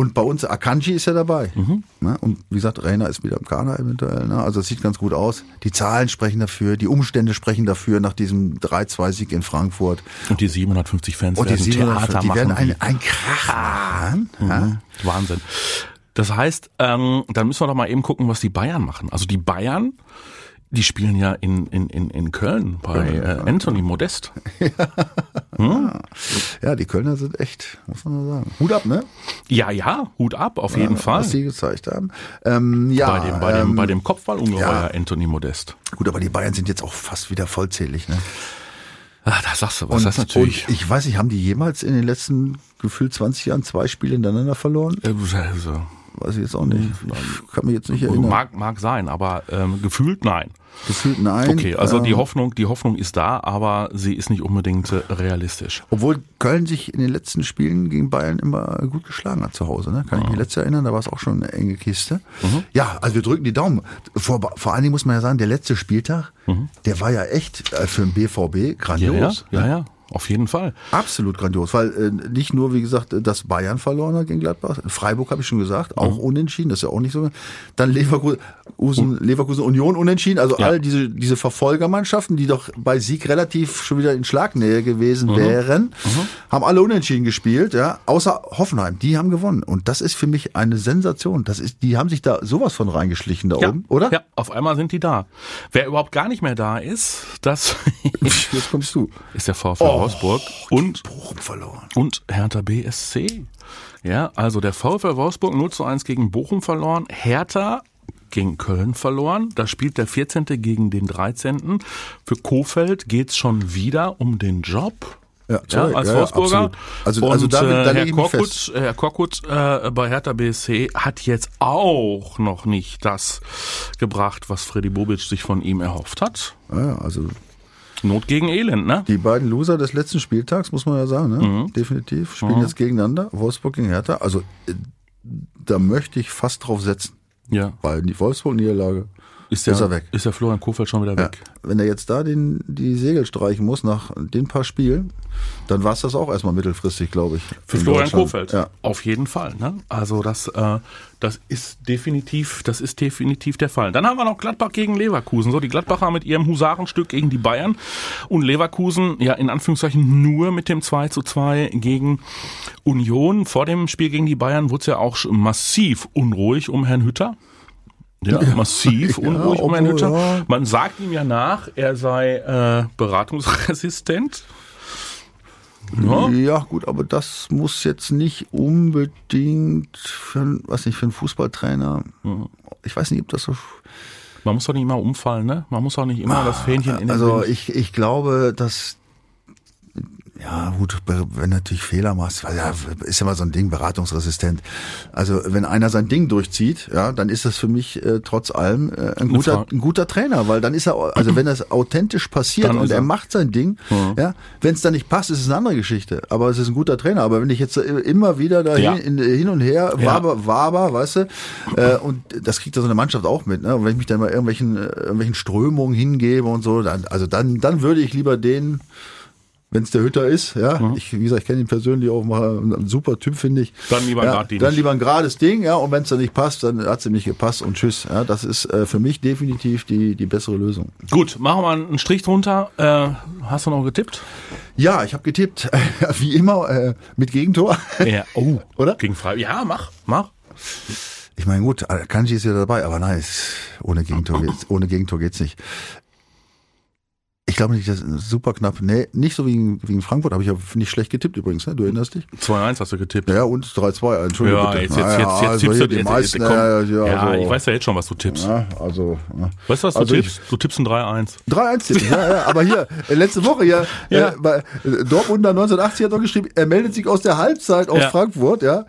Speaker 3: Und bei uns, Akanji ist ja dabei.
Speaker 2: Mhm.
Speaker 3: Ne? Und wie gesagt, Rainer ist wieder im Kader eventuell. Ne? Also es sieht ganz gut aus. Die Zahlen sprechen dafür, die Umstände sprechen dafür nach diesem 3-2-Sieg in Frankfurt.
Speaker 2: Und die 750 Fans
Speaker 3: Und die,
Speaker 2: werden
Speaker 3: 700,
Speaker 2: Theater
Speaker 3: die
Speaker 2: machen.
Speaker 3: werden
Speaker 2: wie-
Speaker 3: ein, ein Krach machen. Ja?
Speaker 2: Mhm. Wahnsinn. Das heißt, ähm, dann müssen wir doch mal eben gucken, was die Bayern machen. Also die Bayern, die spielen ja in, in, in, in Köln bei äh, Anthony Modest. [LAUGHS]
Speaker 3: ja, die Kölner sind echt, muss man sagen. Hut ab, ne?
Speaker 2: Ja, ja, Hut ab, auf jeden Fall.
Speaker 3: Was sie gezeigt haben. Ähm, ja,
Speaker 2: Bei dem, bei dem,
Speaker 3: ähm,
Speaker 2: bei dem Kopfballungeheuer
Speaker 3: ja.
Speaker 2: Anthony Modest.
Speaker 3: Gut, aber die Bayern sind jetzt auch fast wieder vollzählig, ne?
Speaker 2: Ah, da sagst du was. das ist natürlich.
Speaker 3: und ich weiß nicht, haben die jemals in den letzten gefühlt 20 Jahren zwei Spiele hintereinander verloren?
Speaker 2: äh, also,
Speaker 3: Weiß ich jetzt auch nicht. Ich kann mich jetzt nicht erinnern.
Speaker 2: mag, mag sein, aber ähm, gefühlt nein.
Speaker 3: Gefühlt nein.
Speaker 2: Okay, also
Speaker 3: Ähm,
Speaker 2: die Hoffnung, die Hoffnung ist da, aber sie ist nicht unbedingt äh, realistisch.
Speaker 3: Obwohl Köln sich in den letzten Spielen gegen Bayern immer gut geschlagen hat zu Hause. Ne? Kann ich mich letztes erinnern, da war es auch schon eine enge Kiste.
Speaker 2: Mhm.
Speaker 3: Ja, also wir drücken die Daumen. Vor, vor allen Dingen muss man ja sagen, der letzte Spieltag, der war ja echt äh, für den BVB
Speaker 2: Mhm. Ja,
Speaker 3: grandios.
Speaker 2: ja, ja, ja, auf jeden Fall.
Speaker 3: Absolut grandios, weil äh, nicht nur, wie gesagt, dass Bayern verloren hat gegen Gladbach, Freiburg habe ich schon gesagt, auch
Speaker 2: Mhm.
Speaker 3: unentschieden, das ist ja auch nicht so. Dann Leverkusen, Leverkusen Union unentschieden, also
Speaker 2: Ja.
Speaker 3: all diese, diese Verfolgermannschaften, die doch bei Sieg relativ schon wieder in Schlagnähe gewesen
Speaker 2: Mhm.
Speaker 3: wären, haben alle unentschieden gespielt, ja, außer Hoffenheim, die haben gewonnen. Und das ist für mich eine Sensation. Das ist, die haben sich da sowas von reingeschlichen da oben, oder?
Speaker 2: Ja, auf einmal sind die da. Wer überhaupt gar nicht mehr da ist, das [LAUGHS]
Speaker 3: Jetzt kommst du.
Speaker 2: ist der VfL
Speaker 3: Oh.
Speaker 2: Wolfsburg und,
Speaker 3: Bochum verloren.
Speaker 2: und Hertha BSC. Ja, also der VfL Wolfsburg 0 zu 1 gegen Bochum verloren, Hertha gegen Köln verloren. Da spielt der 14. gegen den 13. Für Kofeld geht's schon wieder um den Job.
Speaker 3: Ja,
Speaker 2: Ja,
Speaker 3: sorry.
Speaker 2: als
Speaker 3: Ja, ja,
Speaker 2: Wolfsburger.
Speaker 3: Also-
Speaker 2: und
Speaker 3: also da- da
Speaker 2: äh, Herr Korkut,
Speaker 3: fest.
Speaker 2: Herr Korkut äh, bei Hertha BSC hat jetzt auch noch nicht das gebracht, was Freddy Bobic sich von ihm erhofft hat.
Speaker 3: Ja, also
Speaker 2: Not gegen Elend, ne?
Speaker 3: Die beiden Loser des letzten Spieltags, muss man ja sagen, ne?
Speaker 2: Mhm.
Speaker 3: definitiv, spielen jetzt gegeneinander. Wolfsburg gegen Hertha. Also äh, da möchte ich fast drauf setzen,
Speaker 2: Ja.
Speaker 3: weil die Wolfsburg-Niederlage
Speaker 2: Ist der,
Speaker 3: ist er weg.
Speaker 2: Ist der Florian Kofeld schon wieder
Speaker 3: Ja.
Speaker 2: weg?
Speaker 3: Wenn er jetzt da den, die Segel streichen muss nach den paar Spielen, dann war es das auch erstmal mittelfristig, glaube ich.
Speaker 2: Für Florian. Kofeld.
Speaker 3: Ja.
Speaker 2: Auf jeden Fall. Ne? Also das, äh, das ist definitiv, das ist definitiv der Fall. Dann haben wir noch Gladbach gegen Leverkusen. So, die Gladbacher mit ihrem Husarenstück gegen die Bayern und Leverkusen, ja, in Anführungszeichen nur mit dem 2 zu 2 gegen Union. Vor dem Spiel gegen die Bayern wurde es ja auch massiv unruhig um Herrn Hütter. Ja, massiv [LAUGHS]
Speaker 3: Ja,
Speaker 2: unruhig um Herrn
Speaker 3: obwohl,
Speaker 2: Hütter.
Speaker 3: ja.
Speaker 2: Man sagt ihm ja nach, er sei äh, beratungsresistent. Ja.
Speaker 3: Ja, gut, aber das muss jetzt nicht unbedingt für, was nicht, für einen Fußballtrainer. Ich weiß nicht, ob das so
Speaker 2: Man muss doch nicht immer umfallen, ne? Man muss auch nicht immer das Fähnchen in den
Speaker 3: Also
Speaker 2: Wind.
Speaker 3: ich, ich glaube, dass Ja, gut, wenn du natürlich Fehler machst, weil ja, ist ja mal so ein Ding, beratungsresistent. Also wenn einer sein Ding durchzieht, ja, dann ist das für mich äh, trotz allem äh, ein, guter, ein guter Trainer, weil dann ist er, also wenn das authentisch passiert
Speaker 2: Dann
Speaker 3: und er
Speaker 2: er.
Speaker 3: macht sein Ding,
Speaker 2: Ja.
Speaker 3: ja, wenn es dann nicht passt, ist es eine andere Geschichte. Aber es ist ein guter Trainer. Aber wenn ich jetzt äh, immer wieder da
Speaker 2: Ja.
Speaker 3: hin, in, hin und her
Speaker 2: Ja.
Speaker 3: waber, waber, weißt du, äh, und das kriegt ja so eine Mannschaft auch mit. Ne? Und wenn ich mich dann mal irgendwelchen, äh, irgendwelchen Strömungen hingebe und so, dann, also dann, dann würde ich lieber den wenn es der Hütter ist, ja,
Speaker 2: Mhm.
Speaker 3: ich, wie gesagt, ich kenne ihn persönlich auch mal, ein super Typ, finde ich.
Speaker 2: Dann lieber
Speaker 3: ja,
Speaker 2: Gardini.
Speaker 3: Dann lieber ein gerades Ding, ja, und wenn es dann nicht passt, dann hat es ihm nicht gepasst und tschüss. Ja, das ist äh, für mich definitiv die, die bessere Lösung.
Speaker 2: Gut, machen wir einen Strich drunter. Äh, hast du noch getippt?
Speaker 3: Ja, ich habe getippt, [LAUGHS] wie immer, äh, mit Gegentor.
Speaker 2: Ja. Oh, [LAUGHS]
Speaker 3: Oder?
Speaker 2: Gegen Freiburg. Ja, mach, mach.
Speaker 3: Ich meine, gut, Kanji ist ja dabei, aber nein, ohne Gegentor geht's, ohne Gegentor geht's nicht. Ich glaube nicht, das ist super knapp. Nee, nicht so wie gegen, gegen Frankfurt, habe ich ja nicht schlecht getippt übrigens, ne? Du erinnerst dich?
Speaker 2: 2-1 hast du getippt.
Speaker 3: Ja, und 3-2, Entschuldigung.
Speaker 2: Ja,
Speaker 3: bitte.
Speaker 2: jetzt, jetzt, jetzt, jetzt
Speaker 3: also
Speaker 2: tippst du
Speaker 3: die meisten,
Speaker 2: komm.
Speaker 3: ja, ja,
Speaker 2: ja,
Speaker 3: also,
Speaker 2: ich weiß ja jetzt schon, was du tippst.
Speaker 3: Ja, also.
Speaker 2: Weißt du, was du
Speaker 3: Also
Speaker 2: tippst? Du tippst ein 3-1.
Speaker 3: 3-1 tippen, ja, ja, aber hier, äh, letzte Woche ja,
Speaker 2: Ja.
Speaker 3: Äh, bei äh, Dortmunder 1980 hat doch geschrieben, er meldet sich aus der Halbzeit aus. Frankfurt, ja.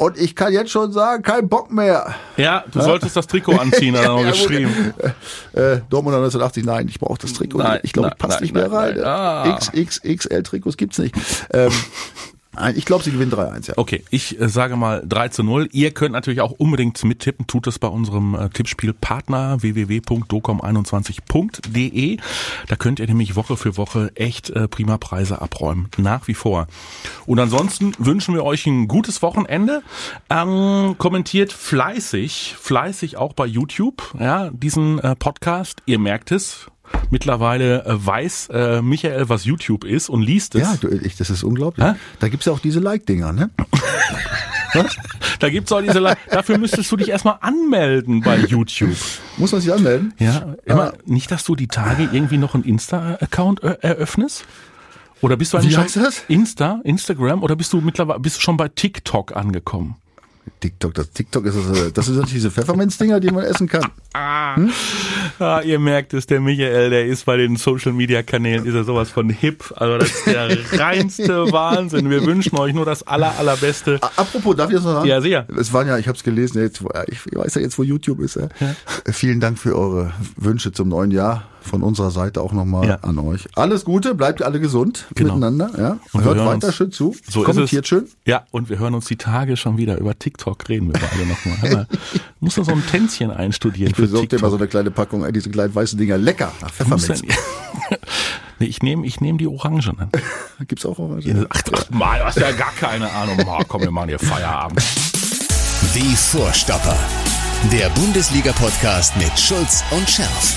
Speaker 3: Und ich kann jetzt schon sagen, kein Bock mehr.
Speaker 2: Ja, du solltest das Trikot anziehen, hat er noch [LAUGHS] geschrieben.
Speaker 3: Äh, Dortmunder 1980, nein, ich brauche das Trikot.
Speaker 2: Nein,
Speaker 3: ich glaube, ich passe nicht mehr
Speaker 2: nein,
Speaker 3: rein.
Speaker 2: nein. Ah.
Speaker 3: XXXL-Trikots gibt's nicht. Ähm, [LAUGHS] ich glaube, sie gewinnen 3-1, ja.
Speaker 2: Okay, ich äh, sage mal 3 zu 0. Ihr könnt natürlich auch unbedingt mittippen. Tut es bei unserem äh, Tippspielpartner www.docom21.de. Da könnt ihr nämlich Woche für Woche echt äh, prima Preise abräumen. Nach wie vor. Und ansonsten wünschen wir euch ein gutes Wochenende. Ähm, kommentiert fleißig, fleißig auch bei YouTube, ja, diesen äh, Podcast. Ihr merkt es. Mittlerweile äh, weiß äh, Michael, was YouTube ist und liest es.
Speaker 3: Ja, du, ich, das ist unglaublich.
Speaker 2: Hä?
Speaker 3: Da gibt's ja auch diese Like-Dinger, ne?
Speaker 2: Da gibt's auch diese. Le Dafür müsstest du dich erstmal anmelden bei YouTube.
Speaker 3: Muss man sich anmelden?
Speaker 2: Ja, immer nicht, dass du die Tage irgendwie noch einen Insta-Account äh, eröffnest. Oder bist du eigentlich
Speaker 3: Wie
Speaker 2: schon
Speaker 3: heißt das?
Speaker 2: Insta, Instagram oder bist du mittlerweile bist du schon bei TikTok angekommen?
Speaker 3: TikTok, das TikTok ist das, äh, das sind natürlich diese Pfefferminz-Dinger, die man essen kann.
Speaker 2: Ah, ihr merkt es, der Michael, der ist bei den Social Media Kanälen, ist er sowas von hip. Also das ist der [LAUGHS] reinste Wahnsinn. Wir wünschen euch nur das aller, allerbeste.
Speaker 3: Apropos, darf ich das noch sagen?
Speaker 2: Ja, sehr.
Speaker 3: Es waren ja, ich habe es gelesen, jetzt, ich weiß ja jetzt, wo YouTube ist. Ja. Äh, Vielen Dank für eure Wünsche zum neuen Jahr. Von unserer Seite auch nochmal
Speaker 2: Ja.
Speaker 3: an euch. Alles Gute, bleibt alle gesund
Speaker 2: Genau.
Speaker 3: miteinander. Ja.
Speaker 2: Und
Speaker 3: Hört weiter
Speaker 2: uns.
Speaker 3: schön zu.
Speaker 2: So ist
Speaker 3: Kommentiert
Speaker 2: es.
Speaker 3: schön.
Speaker 2: Ja, und wir hören uns die Tage schon wieder. Über TikTok reden wir beide nochmal. Muss da so ein Tänzchen einstudieren
Speaker 3: Ich besorge dir mal so eine kleine Packung, diese kleinen weißen Dinger. Lecker. Nach Pfefferminz. [LAUGHS]
Speaker 2: nee, ich nehme ich nehm die Orangenen. [LAUGHS]
Speaker 3: Gibt's auch Orange?
Speaker 2: Ach, ach mal, du hast ja gar keine Ahnung. Mal, komm, wir machen hier Feierabend.
Speaker 1: Die Vorstopper. Der Bundesliga-Podcast mit Schulz und Scherf.